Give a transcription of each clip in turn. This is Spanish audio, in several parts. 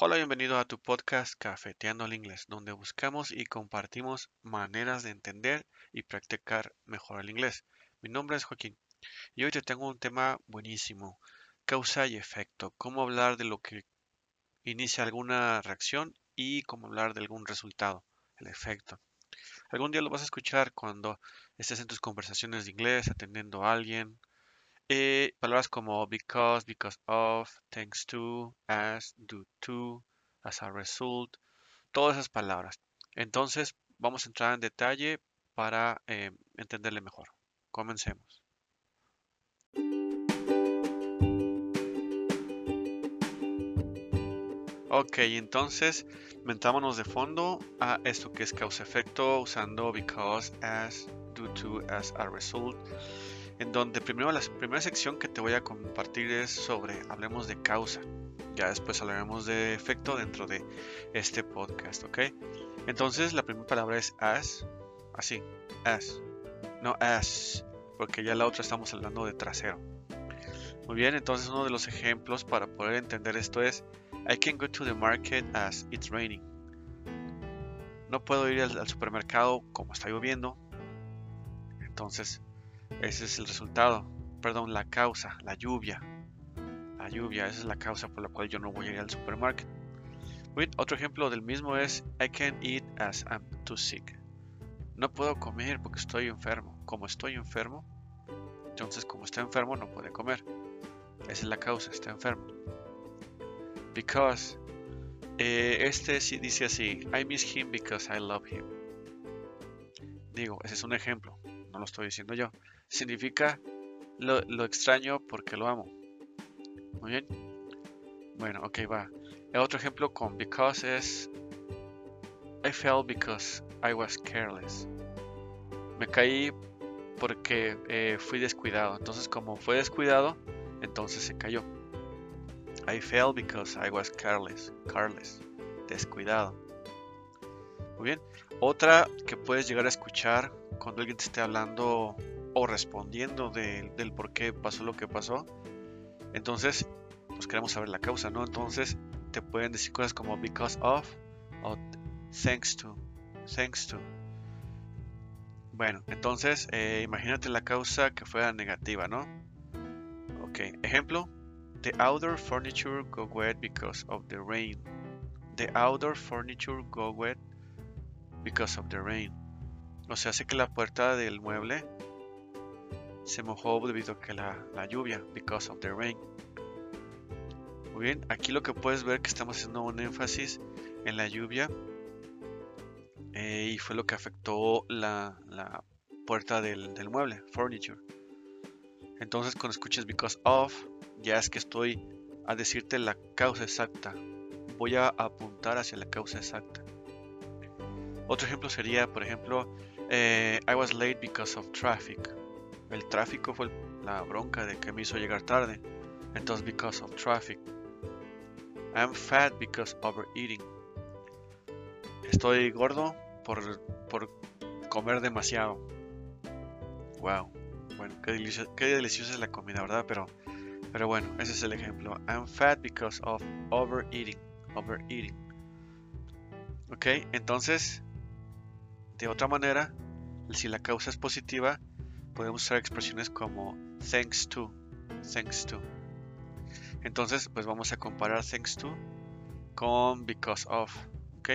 Hola, bienvenido a tu podcast Cafeteando el Inglés, donde buscamos y compartimos maneras de entender y practicar mejor el inglés. Mi nombre es Joaquín y hoy te tengo un tema buenísimo, causa y efecto, cómo hablar de lo que inicia alguna reacción y cómo hablar de algún resultado, el efecto. Algún día lo vas a escuchar cuando estés en tus conversaciones de inglés, atendiendo a alguien, eh, palabras como because, because of, thanks to, as, due to, as a result, todas esas palabras. Entonces, vamos a entrar en detalle para eh, entenderle mejor. Comencemos. Ok, entonces metámonos de fondo a esto que es causa-efecto usando because, as, due to, as a result en donde primero la primera sección que te voy a compartir es sobre, hablemos de causa. Ya después hablaremos de efecto dentro de este podcast, ¿ok? Entonces la primera palabra es as, así, as, no as, porque ya la otra estamos hablando de trasero. Muy bien, entonces uno de los ejemplos para poder entender esto es I can go to the market as it's raining. No puedo ir al supermercado como está lloviendo. Entonces ese es el resultado, perdón, la causa, la lluvia. La lluvia, esa es la causa por la cual yo no voy a ir al supermercado. otro ejemplo del mismo es I can't eat as I'm too sick. No puedo comer porque estoy enfermo. Como estoy enfermo, entonces como está enfermo no puede comer. Esa es la causa, está enfermo. Because eh, este sí dice así, I miss him because I love him. Digo, ese es un ejemplo, no lo estoy diciendo yo significa lo, extraño porque lo amo. Muy bien. Bueno, ok, va. El otro ejemplo con because es I fell because I was careless. Me caí porque eh, fui descuidado. Entonces, como fue descuidado, entonces se cayó. I fell because I was careless. Careless. Descuidado. Muy bien. Otra que puedes llegar a escuchar cuando alguien te esté hablando o respondiendo del por qué pasó lo que pasó. Entonces, pues queremos saber la causa, ¿no? Entonces, te pueden decir cosas como because of o thanks to, thanks to. Bueno, entonces, eh, imagínate la causa que fuera negativa, ¿no? Ok, ejemplo. The outdoor furniture go wet because of the rain. The outdoor furniture go wet because of the rain. O sea, hace que la puerta del mueble se mojó debido a que la, lluvia, because of the rain. Muy bien, aquí lo que puedes ver que estamos haciendo un énfasis en la lluvia eh, y fue lo que afectó la, puerta del, del, mueble, furniture. Entonces cuando escuches because of, ya es que estoy a decirte la causa exacta. Voy a apuntar hacia la causa exacta. Otro ejemplo sería, por ejemplo, eh, I was late because of traffic. El tráfico fue la bronca de que me hizo llegar tarde. Entonces, because of traffic. I'm fat because overeating. Estoy gordo por, por comer demasiado. Wow. Bueno, qué, deliciosa es la comida, ¿verdad? Pero, pero bueno, ese es el ejemplo. I'm fat because of overeating. Overeating. Ok, entonces, de otra manera, si la causa es positiva, podemos usar expresiones como thanks to, thanks to. Entonces, pues vamos a comparar thanks to con because of, ¿ok?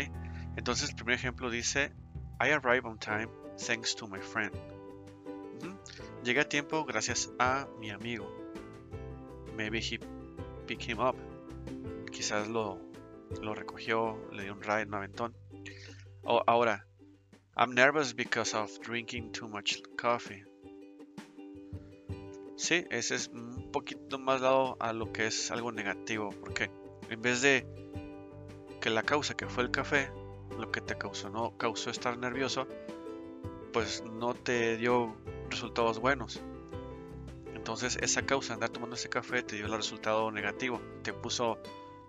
Entonces, el primer ejemplo dice, I arrive on time thanks to my friend. Llegué a tiempo gracias a mi amigo. Maybe he picked him up. Quizás lo, lo recogió, le dio un ride, un aventón. O, ahora, I'm nervous because of drinking too much coffee. Sí, ese es un poquito más dado a lo que es algo negativo, porque en vez de que la causa que fue el café, lo que te causó no causó estar nervioso, pues no te dio resultados buenos. Entonces esa causa, andar tomando ese café, te dio el resultado negativo, te puso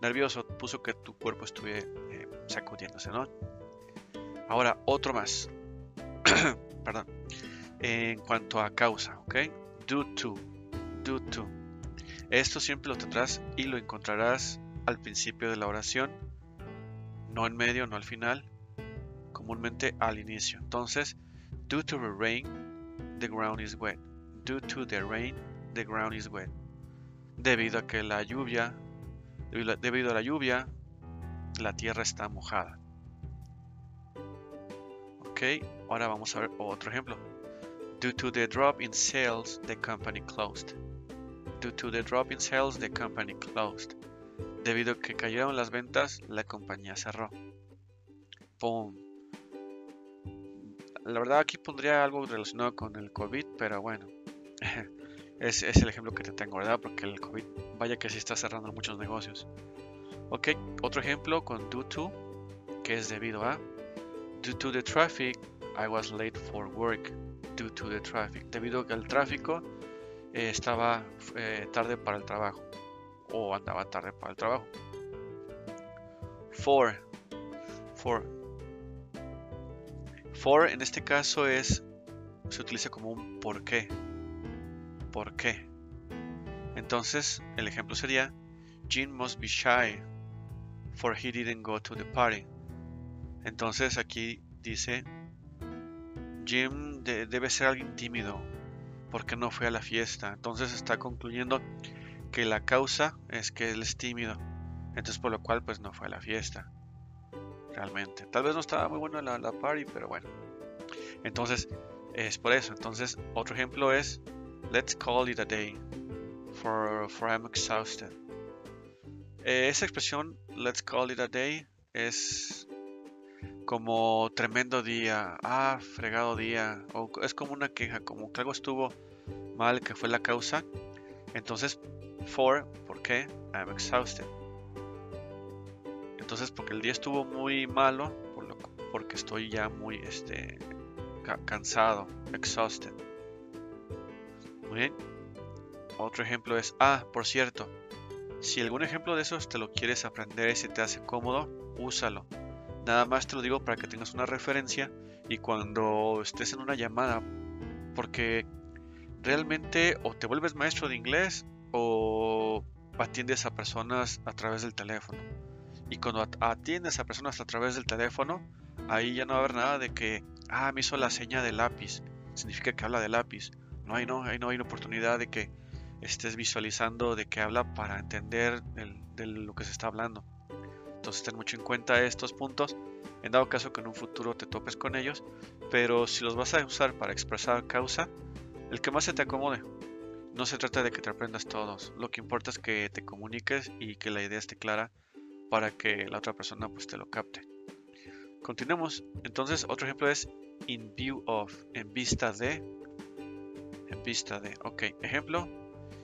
nervioso, puso que tu cuerpo estuviera eh, sacudiéndose, ¿no? Ahora, otro más. Perdón. En cuanto a causa, ¿ok? Due to, due to. Esto siempre lo tendrás y lo encontrarás al principio de la oración no en medio, no al final, comúnmente al inicio. Entonces, due to the rain, the ground is wet. Due to the rain, the ground is wet. Debido a que la lluvia, debido a la lluvia, la tierra está mojada. Ok, ahora vamos a ver otro ejemplo. Due to the drop in sales, the company closed. Due to the drop in sales, the company closed. Debido a que cayeron las ventas, la compañía cerró. ¡Pum! La verdad aquí pondría algo relacionado con el COVID, pero bueno. es, es, el ejemplo que te tengo, ¿verdad? Porque el COVID, vaya que sí está cerrando muchos negocios. Ok, otro ejemplo con due to, que es debido a. Due to the traffic, I was late for work due to the traffic, debido al tráfico eh, estaba eh, tarde para el trabajo o andaba tarde para el trabajo. For, for, for en este caso es se utiliza como un por qué, por qué. Entonces el ejemplo sería Jim must be shy for he didn't go to the party. Entonces aquí dice Jim debe ser alguien tímido porque no fue a la fiesta. Entonces está concluyendo que la causa es que él es tímido. Entonces por lo cual pues no fue a la fiesta. Realmente. Tal vez no estaba muy buena la, la party, pero bueno. Entonces es por eso. Entonces otro ejemplo es Let's call it a day. For, for I'm exhausted. Eh, esa expresión Let's call it a day es como tremendo día, ah, fregado día, o es como una queja, como que algo estuvo mal, que fue la causa. Entonces, for, ¿por qué? I'm exhausted. Entonces, porque el día estuvo muy malo, por lo, porque estoy ya muy este, cansado, exhausted. Muy bien. Otro ejemplo es, ah, por cierto, si algún ejemplo de esos te lo quieres aprender y se te hace cómodo, úsalo. Nada más te lo digo para que tengas una referencia y cuando estés en una llamada, porque realmente o te vuelves maestro de inglés o atiendes a personas a través del teléfono. Y cuando atiendes a personas a través del teléfono, ahí ya no va a haber nada de que, ah, me hizo la seña de lápiz. Significa que habla de lápiz. No hay, no, hay, no hay una oportunidad de que estés visualizando de qué habla para entender de lo que se está hablando. Entonces ten mucho en cuenta estos puntos, en dado caso que en un futuro te topes con ellos, pero si los vas a usar para expresar causa, el que más se te acomode. No se trata de que te aprendas todos, lo que importa es que te comuniques y que la idea esté clara para que la otra persona pues te lo capte. Continuemos. Entonces, otro ejemplo es in view of, en vista de, en vista de. Ok, ejemplo,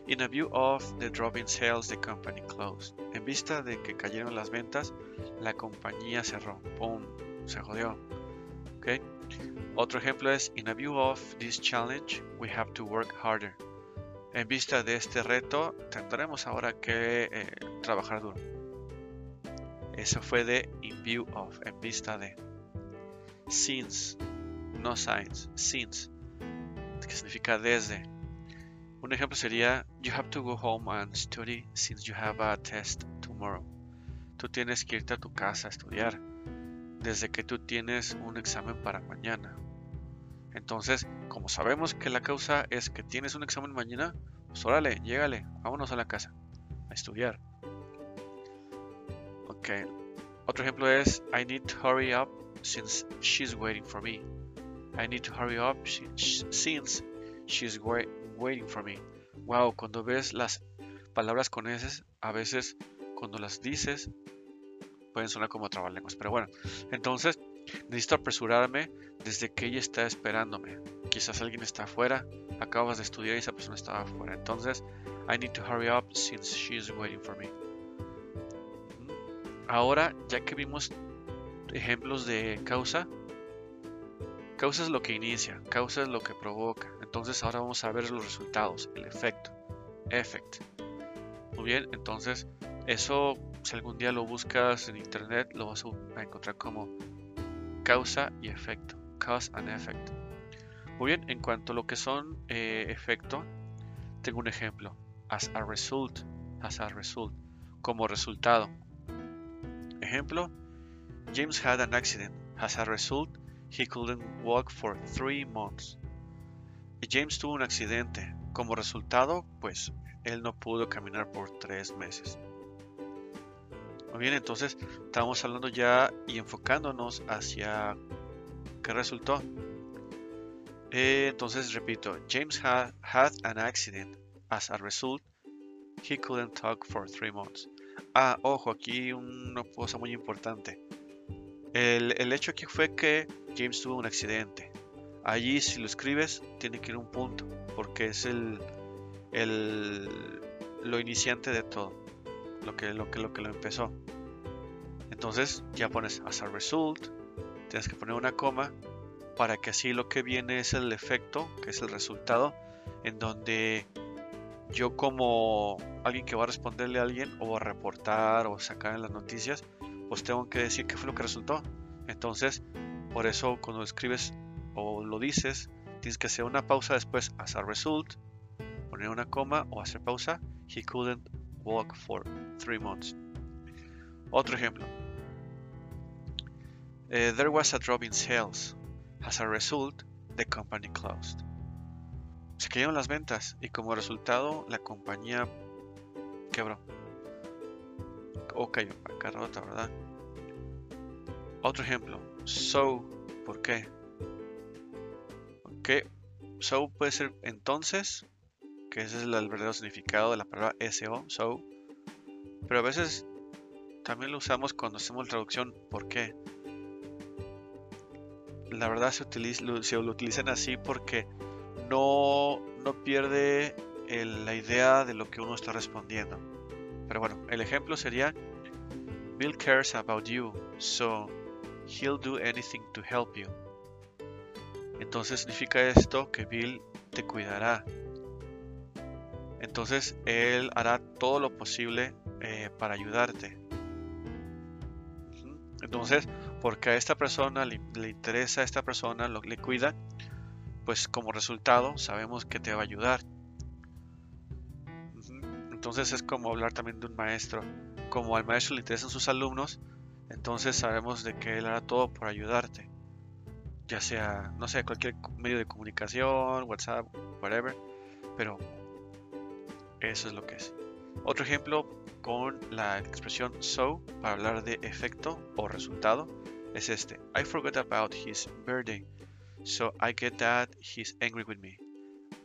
In a view of the drop in sales, the company closed. En vista de que cayeron las ventas, la compañía cerró. ¡Pum! Se jodió. ¿Ok? Otro ejemplo es, in a view of this challenge, we have to work harder. En vista de este reto, tendremos ahora que eh, trabajar duro. Eso fue de in view of, en vista de. Since, no signs, since, que significa desde. Un ejemplo sería, you have to go home and study since you have a test tomorrow. Tú tienes que irte a tu casa a estudiar desde que tú tienes un examen para mañana. Entonces, como sabemos que la causa es que tienes un examen mañana, pues órale, llégale, vámonos a la casa a estudiar. Ok. Otro ejemplo es, I need to hurry up since she's waiting for me. I need to hurry up since she's waiting waiting for me. Wow, cuando ves las palabras con S, a veces cuando las dices pueden sonar como trabalenguas. Pero bueno, entonces necesito apresurarme desde que ella está esperándome. Quizás alguien está afuera, acabas de estudiar y esa persona estaba afuera. Entonces, I need to hurry up since she is waiting for me. Ahora, ya que vimos ejemplos de causa, causa es lo que inicia, causa es lo que provoca. Entonces ahora vamos a ver los resultados, el efecto. Effect. Muy bien, entonces eso si algún día lo buscas en internet lo vas a encontrar como causa y efecto. Cause and effect. Muy bien, en cuanto a lo que son eh, efecto, tengo un ejemplo. As a result. As a result. Como resultado. Ejemplo. James had an accident. As a result, he couldn't walk for three months. James tuvo un accidente. Como resultado, pues él no pudo caminar por tres meses. Muy bien, entonces estamos hablando ya y enfocándonos hacia qué resultó. Eh, entonces repito, James had, had an accident. As a result, he couldn't talk for three months. Ah, ojo, aquí una cosa muy importante. El, el, hecho aquí fue que James tuvo un accidente. Allí si lo escribes tiene que ir un punto, porque es el, el lo iniciante de todo, lo que, lo que lo que lo empezó. Entonces ya pones as a result, tienes que poner una coma para que así lo que viene es el efecto, que es el resultado, en donde yo como alguien que va a responderle a alguien o a reportar o sacar en las noticias, pues tengo que decir qué fue lo que resultó. Entonces, por eso cuando escribes o lo dices, tienes que hacer una pausa después, as a result, poner una coma o hacer pausa. He couldn't walk for three months. Otro ejemplo. Uh, there was a drop in sales. As a result, the company closed. Se cayeron las ventas y como resultado la compañía quebró. O cayó carrota, ¿verdad? Otro ejemplo. So, ¿por qué? ¿Qué? So puede ser entonces, que ese es el verdadero significado de la palabra SO, so. Pero a veces también lo usamos cuando hacemos la traducción ¿por qué? La verdad se, utiliza, se lo utilizan así porque no, no pierde la idea de lo que uno está respondiendo. Pero bueno, el ejemplo sería Bill cares about you, so he'll do anything to help you. Entonces significa esto que Bill te cuidará. Entonces él hará todo lo posible eh, para ayudarte. Entonces, porque a esta persona le, interesa a esta persona, lo le cuida, pues como resultado sabemos que te va a ayudar. Entonces es como hablar también de un maestro. Como al maestro le interesan sus alumnos, entonces sabemos de que él hará todo por ayudarte. Ya sea, no sé, cualquier medio de comunicación, WhatsApp, whatever. Pero eso es lo que es. Otro ejemplo con la expresión so para hablar de efecto o resultado es este. I forgot about his birthday, so I get that he's angry with me.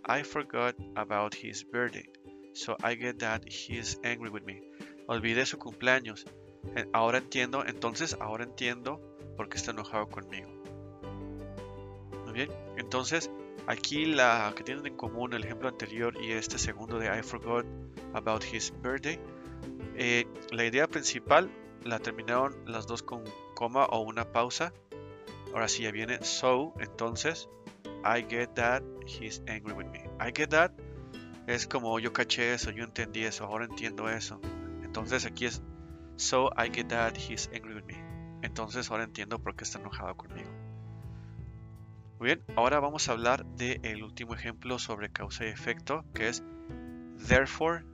I forgot about his birthday, so I get that he's angry with me. Olvidé su cumpleaños, Ahora entiendo, entonces ahora entiendo por qué está enojado conmigo. Entonces aquí la que tienen en común el ejemplo anterior y este segundo de I forgot about his birthday, eh, la idea principal la terminaron las dos con coma o una pausa. Ahora sí ya viene so, entonces I get that he's angry with me. I get that es como yo caché eso, yo entendí eso, ahora entiendo eso. Entonces aquí es So I get that he's angry with me. Entonces ahora entiendo por qué está enojado conmigo. Muy bien, ahora vamos a hablar del último ejemplo sobre causa y efecto, que es therefore,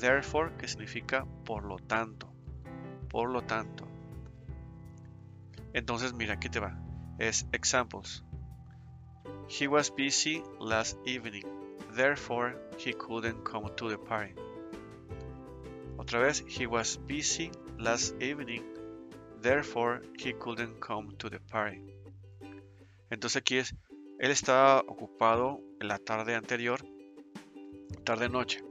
therefore, que significa por lo tanto, por lo tanto. Entonces mira, aquí te va. Es examples. He was busy last evening, therefore he couldn't come to the party. Otra vez, he was busy last evening, therefore he couldn't come to the party. Entonces aquí es, él estaba ocupado en la tarde anterior, tarde-noche.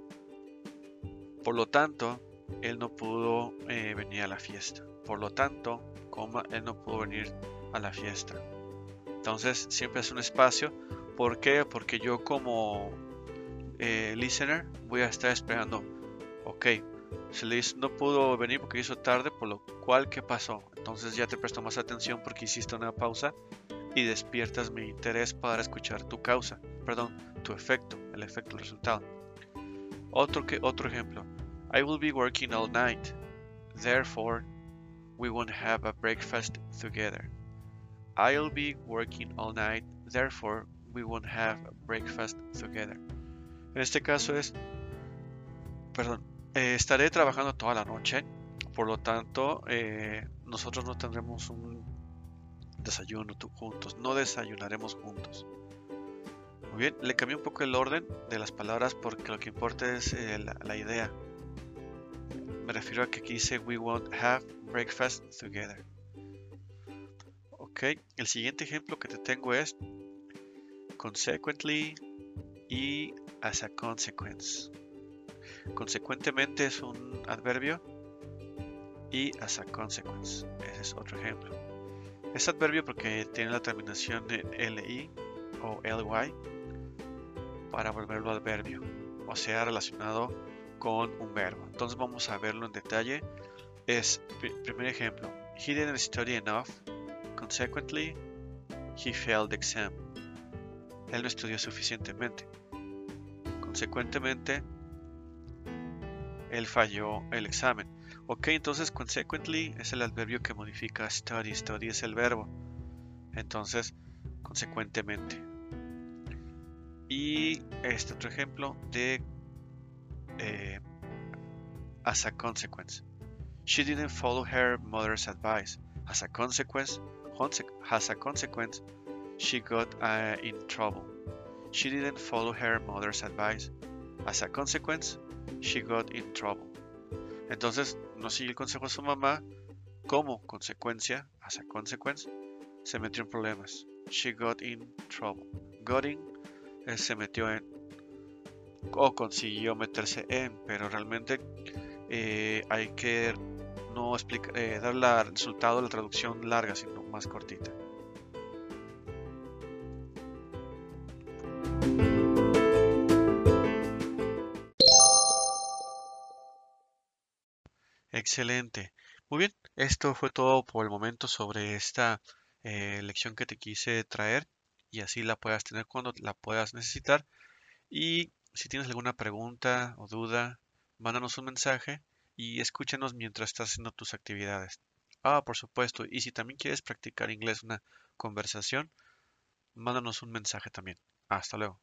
Por lo tanto, él no pudo eh, venir a la fiesta. Por lo tanto, coma, él no pudo venir a la fiesta. Entonces, siempre es un espacio. ¿Por qué? Porque yo como eh, listener voy a estar esperando. Ok, se le dice, no pudo venir porque hizo tarde, por lo cual, ¿qué pasó? Entonces ya te presto más atención porque hiciste una pausa y despiertas mi interés para escuchar tu causa, perdón, tu efecto, el efecto, el resultado. Otro, que, otro ejemplo. I will be working all night. Therefore, we won't have a breakfast together. I'll be working all night. Therefore, we won't have a breakfast together. En este caso es, perdón, eh, estaré trabajando toda la noche, Por lo tanto, eh, nosotros no tendremos un desayuno juntos, no desayunaremos juntos. Muy bien, le cambié un poco el orden de las palabras porque lo que importa es eh, la, idea. Me refiero a que aquí dice we won't have breakfast together. Ok, el siguiente ejemplo que te tengo es consequently y as a consequence. Consecuentemente es un adverbio y as a consequence. Ese es otro ejemplo. Es adverbio porque tiene la terminación de li o ly para volverlo adverbio, o sea, relacionado con un verbo. Entonces vamos a verlo en detalle. Es, primer ejemplo, he didn't study enough, consequently, he failed the exam. Él no estudió suficientemente. Consecuentemente, él falló el examen. Ok, entonces consequently es el adverbio que modifica study. Study es el verbo. Entonces, consecuentemente. Y este otro ejemplo de eh, as a consequence. She didn't follow her mother's advice. As a consequence, as a consequence, she got uh, in trouble. She didn't follow her mother's advice. As a consequence, she got in trouble. Entonces, no sigue el consejo de su mamá. Como consecuencia, as a se metió en problemas. She got in trouble. Got in se metió en o consiguió meterse en, pero realmente eh, hay que no explicar, eh, dar el resultado la traducción larga, sino más cortita. Excelente. Muy bien, esto fue todo por el momento sobre esta eh, lección que te quise traer y así la puedas tener cuando la puedas necesitar. Y si tienes alguna pregunta o duda, mándanos un mensaje y escúchanos mientras estás haciendo tus actividades. Ah, por supuesto, y si también quieres practicar inglés, una conversación, mándanos un mensaje también. Hasta luego.